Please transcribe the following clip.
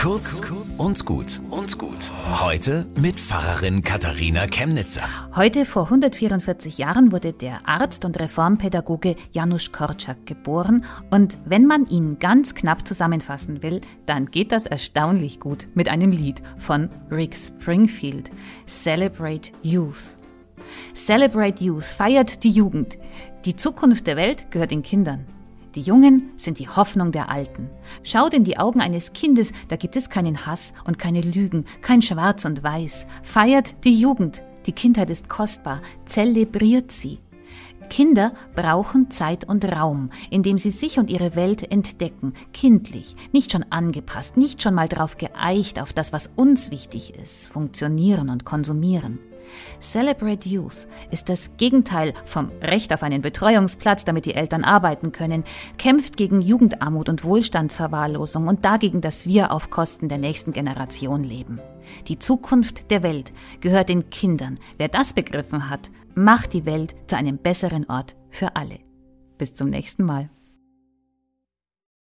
Kurz und gut und gut. Heute mit Pfarrerin Katharina Chemnitzer. Heute vor 144 Jahren wurde der Arzt und Reformpädagoge Janusz Korczak geboren und wenn man ihn ganz knapp zusammenfassen will, dann geht das erstaunlich gut mit einem Lied von Rick Springfield, Celebrate Youth. Celebrate Youth feiert die Jugend. Die Zukunft der Welt gehört den Kindern. Die Jungen sind die Hoffnung der Alten. Schaut in die Augen eines Kindes, da gibt es keinen Hass und keine Lügen, kein Schwarz und Weiß. Feiert die Jugend. Die Kindheit ist kostbar. Zelebriert sie. Kinder brauchen Zeit und Raum, in dem sie sich und ihre Welt entdecken, kindlich, nicht schon angepasst, nicht schon mal drauf geeicht auf das, was uns wichtig ist, funktionieren und konsumieren. Celebrate Youth ist das Gegenteil vom Recht auf einen Betreuungsplatz, damit die Eltern arbeiten können, kämpft gegen Jugendarmut und Wohlstandsverwahrlosung und dagegen, dass wir auf Kosten der nächsten Generation leben. Die Zukunft der Welt gehört den Kindern. Wer das begriffen hat, macht die Welt zu einem besseren Ort für alle. Bis zum nächsten Mal.